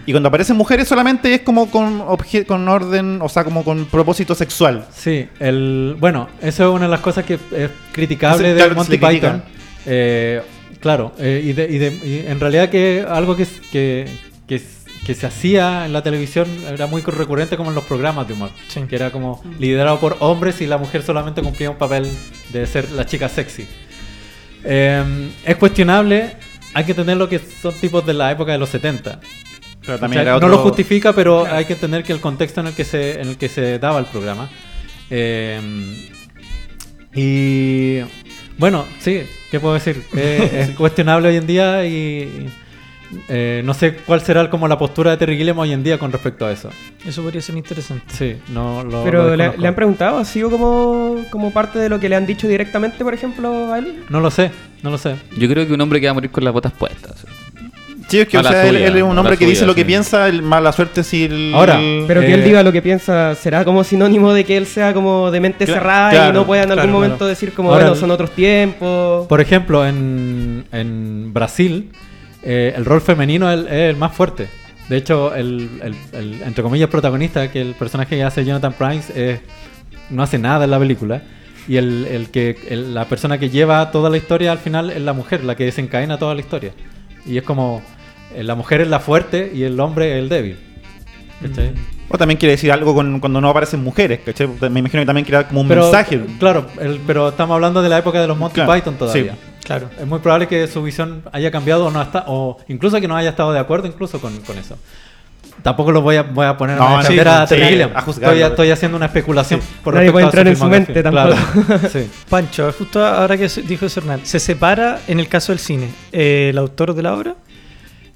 Y cuando aparecen mujeres solamente es como con, con orden, o sea, como con propósito sexual. Sí, el, bueno, eso es una de las cosas que es criticable de claro, Monty. Python. Eh, Claro, eh, y, de- y de- y en realidad que algo que, que, que, que se hacía en la televisión era muy recurrente como en los programas de humor, Sí. que era como liderado por hombres y la mujer solamente cumplía un papel de ser la chica sexy. Eh, es cuestionable, hay que entender lo que son tipos de la época de los 70. Pero O también sea, era No lo justifica, pero hay que entender que el contexto en el que se, en el que se daba el programa. Eh, y bueno, sí, ¿qué puedo decir? Eh, es cuestionable hoy en día y eh, no sé cuál será como la postura de Terry Gilliam hoy en día con respecto a eso. Eso podría ser interesante. Sí, no lo. Pero lo le, han preguntado, ¿ha sido como, como parte de lo que le han dicho directamente, por ejemplo, a él? No lo sé, no lo sé. Yo creo que un hombre que va a morir con las botas puestas. Sí, es que o sea, él, suya, él es un hombre que suya, dice lo que sí. piensa, el mala suerte si el... Ahora, Pero que Eh, él diga lo que piensa, ¿será como sinónimo de que él sea como de mente cerrada y no pueda en algún claro, momento claro. decir como, Ahora, bueno, son otros tiempos? Por ejemplo, en, en Brasil, eh, el rol femenino es el, más fuerte. De hecho, el, el- entre comillas, protagonista, que el personaje que hace Jonathan Price, no hace nada en la película. Y el, que la persona que lleva toda la historia al final es la mujer, la que desencadena toda la historia. Y es como, eh, la mujer es la fuerte y el hombre es el débil. ¿Cachai? O también quiere decir algo con- cuando no aparecen mujeres, ¿cachai? Me imagino que también quiere dar como un Pero, mensaje. Claro, el- pero estamos hablando de la época de los Monty Claro, Python todavía. sí. Claro. Es muy probable que su visión haya cambiado o no hasta, o incluso que no haya estado de acuerdo incluso con, con eso. Tampoco lo voy a, voy a poner No, a defender sí, a sí, a juzgarlo. Estoy, estoy haciendo una especulación por Nadie puede respecto a entrar en su mente. Claro, sí. Pancho, justo ahora que dijo eso Hernán, ¿se separa en el caso del cine eh, el autor de la obra?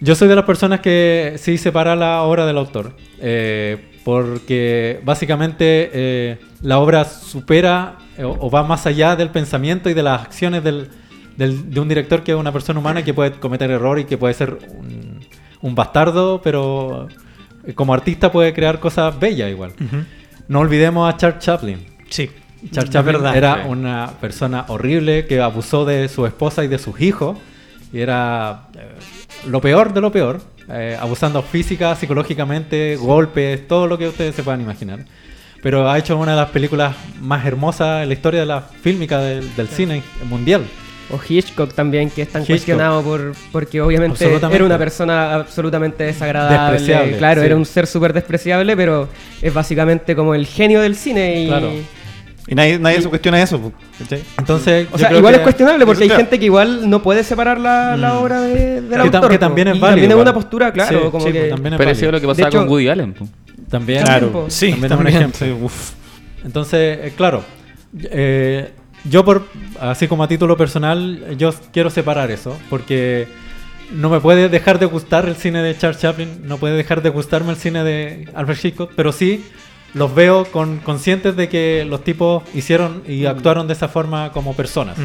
Yo soy de las personas que sí separa la obra del autor. eh, porque básicamente eh, la obra supera eh, o, va más allá del pensamiento y de las acciones del, del- de un director que es una persona humana que puede cometer errores y que puede ser un, un bastardo, pero como artista puede crear cosas bellas igual. No olvidemos a Charles Chaplin. Sí. Charles Es Chaplin verdad. era sí. una persona horrible que abusó de su esposa y de sus hijos. Y era eh, lo peor de lo peor. eh, abusando física, psicológicamente, golpes, todo lo que ustedes se puedan imaginar. Pero ha hecho una de las películas más hermosas en la historia de la fílmica del, del cine mundial. O Hitchcock también, que es tan Hitchcock. cuestionado por porque obviamente era una persona absolutamente desagradable. Despreciable, claro, sí. era un ser súper despreciable, pero es básicamente como el genio del cine. Y, Claro. Y nadie, nadie se cuestiona eso, ¿cachai? Entonces, O sea, igual que- es cuestionable porque hay Claro. gente que igual no puede separar la, la Mm. obra de, del autor. que también es Y válido También es una postura, claro, Sí, como sí, que... pues, también es Parecido a lo que pasaba hecho- con Woody Allen. po. También, po. Sí, también, también. es un ejemplo. Uf. Entonces, eh, claro, eh, yo por así como a título personal, yo quiero separar eso, porque no me puede dejar de gustar el cine de Charles Chaplin, no puede dejar de gustarme el cine de Alfred Hitchcock, pero sí los veo con conscientes de que los tipos hicieron y actuaron de esa forma como personas.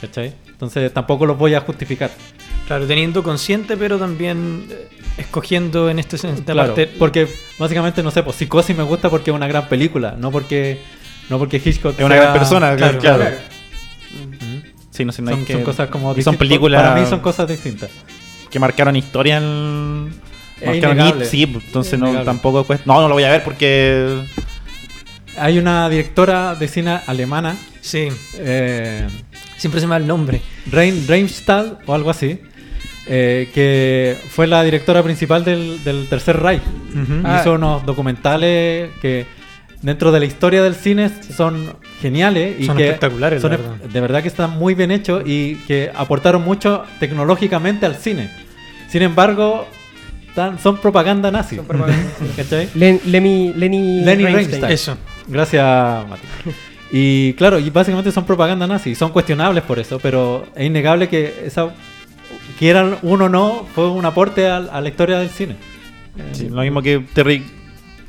¿cachai? Entonces tampoco los voy a justificar. Claro, teniendo consciente, pero también eh, escogiendo en este sentido. Claro, porque básicamente, no sé, pues Psicosis me gusta porque es una gran película, no porque, no porque Hitchcock Es una sea- gran persona, claro. claro. Ujú. Sí, no sé, no hay son, que- son cosas como y son distintas. películas Para mí son cosas distintas. que marcaron historia en... Sí, entonces Es no, tampoco cuesta... No, no lo voy a ver porque... Hay una directora de cine alemana, Sí, eh, siempre se me va el nombre. Rein Reimstahl o algo así, eh, que fue la directora principal del, del Tercer Reich. Ujú. Ah. Hizo unos documentales que dentro de la historia del cine son geniales y Son que espectaculares, son verdad. de verdad que están muy bien hechos y que aportaron mucho tecnológicamente al cine. Sin embargo, tan- son propaganda nazi. Son propaganda, ¿Cachai? Len- Lemi, Lenny, Lenny Reinstein. Reinstein. Eso. Gracias, Mati. Y claro, y básicamente son propaganda nazi, son cuestionables por eso, pero es innegable que esa quieran uno o no, fue un aporte a, a la historia del cine. Sí, lo mismo que Terry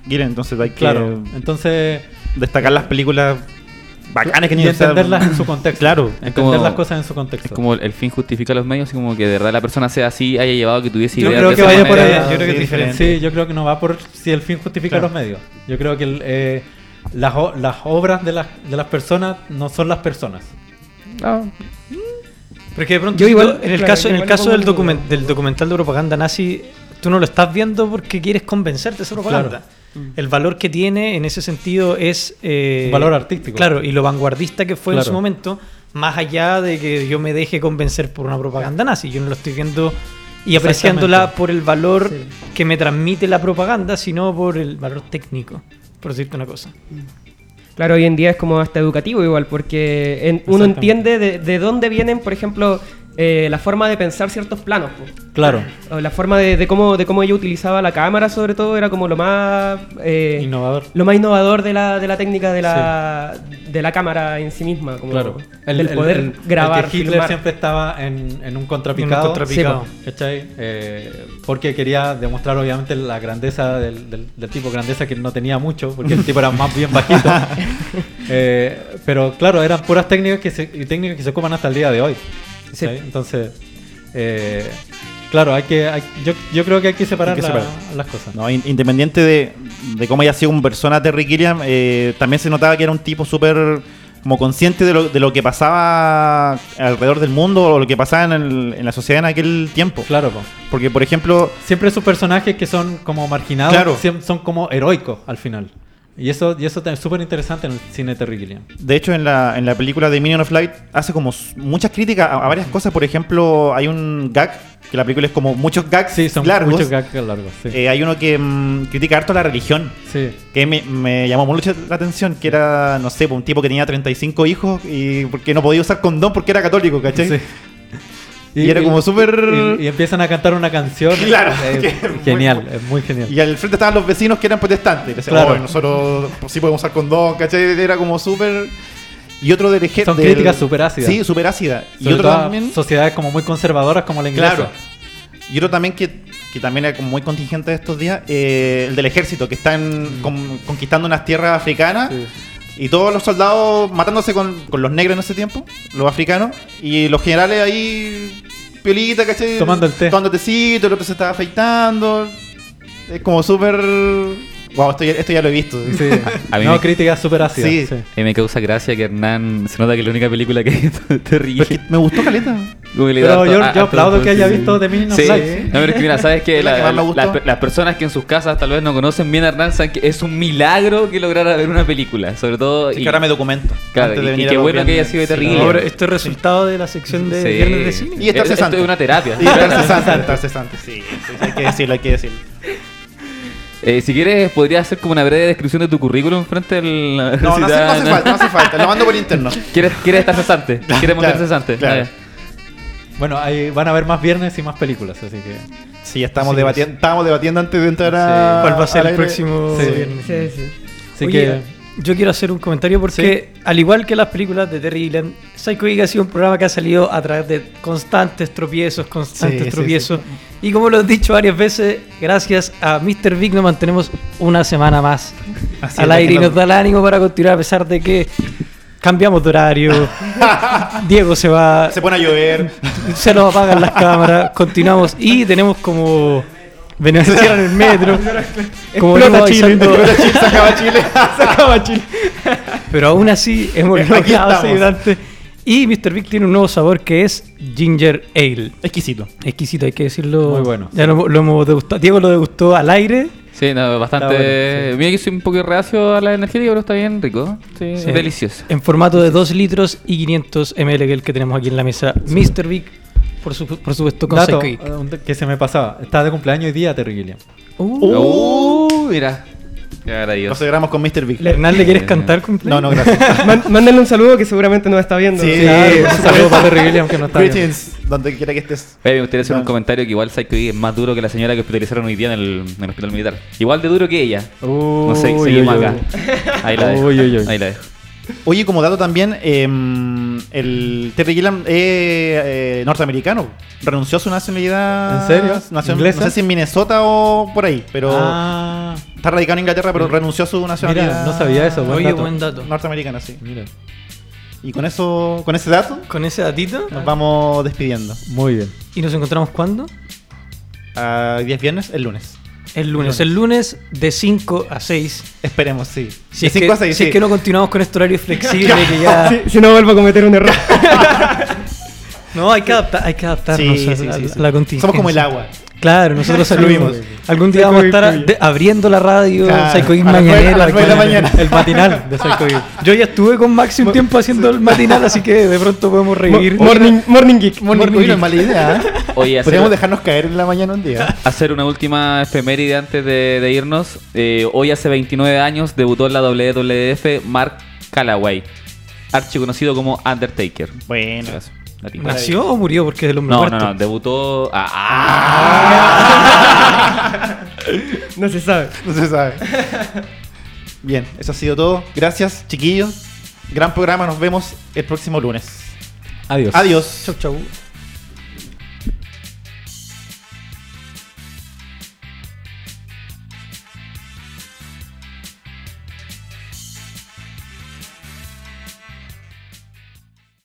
Gilliam, entonces hay que Claro, entonces destacar las películas bacanas que y entenderlas en su contexto. Claro. entender como- las cosas en su contexto. Es como el fin justifica los medios, así como que de verdad la persona sea así, haya llevado que tuviese yo ideas creo de que esa vaya por manera. allá. yo creo que es Sí, diferente. Sí, yo creo que no va por si el fin justifica Claro. los medios. Yo creo que el, eh, las, las obras de las, de las personas no son las personas. Porque de pronto, Yo igual- en el claro, caso, yo en el caso del, document- del documental de propaganda nazi, tú no lo estás viendo porque quieres convencerte de esa propaganda. El valor que tiene en ese sentido es... eh, Valor artístico. Claro, y lo vanguardista que fue en su momento, Más allá de que yo me deje convencer por una propaganda nazi. Yo no lo estoy viendo y apreciándola por el valor Sí. que me transmite la propaganda, sino por el valor técnico. Por decirte una cosa. Claro, hoy en día es como hasta educativo igual, porque en- uno entiende de, de dónde vienen, por ejemplo, eh, la forma de pensar ciertos planos. Claro. La forma de, de cómo, de cómo ella utilizaba la cámara, sobre todo, era como lo más... eh, Innovador. Lo más innovador de la, de la técnica de la, de la cámara en sí misma. Como Claro. del poder grabar, el que Hitler filmar. siempre estaba en, en un En contrapicado. un contrapicado. ¿cachai? Eh, porque quería demostrar obviamente la grandeza del, del- del tipo, grandeza que no tenía mucho, porque el tipo era más bien bajito. Eh, pero claro, eran puras técnicas que se, técnicas que se ocupan hasta el día de hoy. Sí. Entonces, eh, claro, hay que, hay- yo, yo creo que hay que separar, Hay que la- separar. las cosas. No, in- independiente de, de cómo haya sido un persona Terry Gilliam, eh, también se notaba que era un tipo súper como consciente de lo, de lo que pasaba alrededor del mundo o lo que pasaba en, el- en la sociedad en aquel tiempo. Claro, po. Porque, por ejemplo, siempre esos personajes que son como marginados Claro. son como heroicos al final. Y eso, y eso es súper interesante en el cine de Terry Gilliam. de hecho, en la, en la película de Minion of Light hace como muchas críticas a, a varias cosas. Por ejemplo, hay un gag, que la película es como muchos gags Sí, son largos. muchos gags largos. Sí. Eh, hay uno que mm, critica harto la religión. sí. Que me, me llamó mucho la atención, que era, no sé, un tipo que tenía 35 hijos y porque no podía usar condón porque era católico, ¿cachai? Y era como súper- Y, y empiezan a cantar una canción. Claro, Es muy- genial, es muy genial. Y al frente estaban los vecinos que eran protestantes. Decían, Claro. "Oh, nosotros sí podemos usar condón, ¿cachai? Era como súper... Y otro del ejército... Son críticas súper ácidas. Sí, súper ácida. Y otro también... sociedades como muy conservadoras como la inglesa. Claro. Y otro también que, que también era como muy contingente de estos días, eh, el del ejército, que están con- conquistando unas tierras africanas. Sí. Y todos los soldados matándose con, con los negros en ese tiempo, los africanos. Y los generales ahí, piolita, ¿cachai? Tomando el té. Tomando tecito, el otro se estaba afeitando. Es como súper... Wow, esto ya, esto ya lo he visto. Sí. A mí no, me- críticas súper ácidas. Sí. sí. Mí me causa gracia que Hernán se nota que es la única película que es terrible. Pero es que me gustó Caleta. Pero yo, harto- yo a- aplaudo que haya sí. visto The of Sí, Life. no, pero es que mira, sabes que la la- que más me gustó. las, personas que en sus casas tal vez no conocen bien a Hernán saben que es un milagro que lograra ver una película, sobre todo Así y- que ahora me documento. Claro, antes de y- y qué bueno que haya sido de Sí, Gilliam. Ahora, esto es resultado de la sección de Sí. Viernes de Cine. Y estar Es- esto es una terapia. Y estar cesante, estar cesante, sí, sí, sí, hay que decirlo, hay que decirlo. Eh, si quieres, podrías hacer como una breve descripción de tu currículum frente al. No, no hace, no hace falta, no hace falta, lo mando por interno. ¿Quieres, quieres estar cesante? ¿Quieres montar Claro, cesante? claro. Bueno, ahí van a haber más viernes y más películas, así que. Sí, ya estamos Sí, debatiendo, estábamos debatiendo antes de entrar Sí. a. ¿Cuál va a ser al el aire. próximo Sí. viernes? Sí, sí. Así Oye, que. Yo quiero hacer un comentario porque, al igual que las películas de Terry Gilliam, Psycho Geek ha sido un programa que ha salido a través de constantes tropiezos, constantes Sí, sí, tropiezos. Y como lo he dicho varias veces, gracias a Mr. Big nos mantenemos una semana más Así al aire y nos no- da el ánimo para continuar a pesar de que cambiamos de horario. Diego se va, Se pone a llover. se nos apagan las cámaras, continuamos y tenemos como Venezuela en el metro. Como Explota Chile. avisando- Se acaba Chile. Se acaba Chile. Pero aún así hemos logrado adelante. Y Mr. Big tiene un nuevo sabor que es Ginger Ale. Exquisito. Exquisito, hay que decirlo. Muy bueno. Ya lo, lo hemos degustado. Diego lo degustó al aire. Sí, no, bastante. Bueno, sí. Mira que soy un poco reacio a la energética, pero está bien rico. Sí, Sí. delicioso. En formato de 2 litros y 500 ml, que es el que tenemos aquí en la mesa. Mr. Big, por, su- por supuesto, con Dato eh, un- que se me pasaba. Estaba de cumpleaños hoy día Terry Gilliam. Uh, Uh, mira. Qué Lo maravilloso. celebramos con Mr. Big. Hernán, ¿le quieres Eh, cantar No, cumpleaños? no, gracias. Man- Mándenle un saludo que seguramente nos está viendo. Sí. Claro, un saludo para Terry Gilliam que no está viendo. Greetings, donde quiera que estés. Oye, me gustaría hacer un No. comentario que igual Psycho es más duro que la señora que hospitalizaron hoy día en el, en el hospital militar. Igual de duro que ella. No sé, seguimos uy, acá. uy. Ahí la dejo. Uy, uy, uy. Ahí la dejo. Oye, como dato también, em, el Terry Gilliam es eh, norteamericano. Renunció a su nacionalidad. ¿En serio? Nació- ¿Inglesa? No sé si en Minnesota o por ahí, pero Ah, está radicado en Inglaterra, pero renunció a su nacionalidad. mira, no sabía eso. Buen Oye, dato. buen dato. Norteamericana, sí. Mira, Y con eso, con ese dato, Con ese datito. nos vamos despidiendo. muy bien. ¿Y nos encontramos cuándo? A 10 viernes, el lunes. El lunes. El lunes de 5 a 6. Esperemos, sí. Si, De es que, cinco a seis, si es sí. que no continuamos con este horario flexible que ya... Si, si no vuelvo a cometer un error. No, hay que, adaptar, hay que adaptarnos Sí, a, sí, a- a sí. la contingencia. Somos como el agua. Claro, nosotros salimos. Algún día vamos a estar de- abriendo la radio, Claro, Psycho Geek a las de la mañana. El matinal de Psycho Geek. Yo ya estuve con Maxi un tiempo haciendo el matinal, así que de pronto podemos revivir. Morning, morning Geek. Morning Geek no es mala idea. ¿eh? Oye, Podríamos dejarnos caer en la mañana un día. hacer una última efeméride antes de, de irnos. Eh, hoy hace 29 años debutó en la WWF Mark Calloway, archiconocido como Undertaker. Bueno. ¿Nació o murió? Porque es el hombre No, muerto. no, no, debutó. ah, ah. No se sabe. No se sabe. Bien, eso ha sido todo. Gracias, chiquillos. Gran programa. Nos vemos el próximo lunes. Adiós. Adiós. Chau, chau.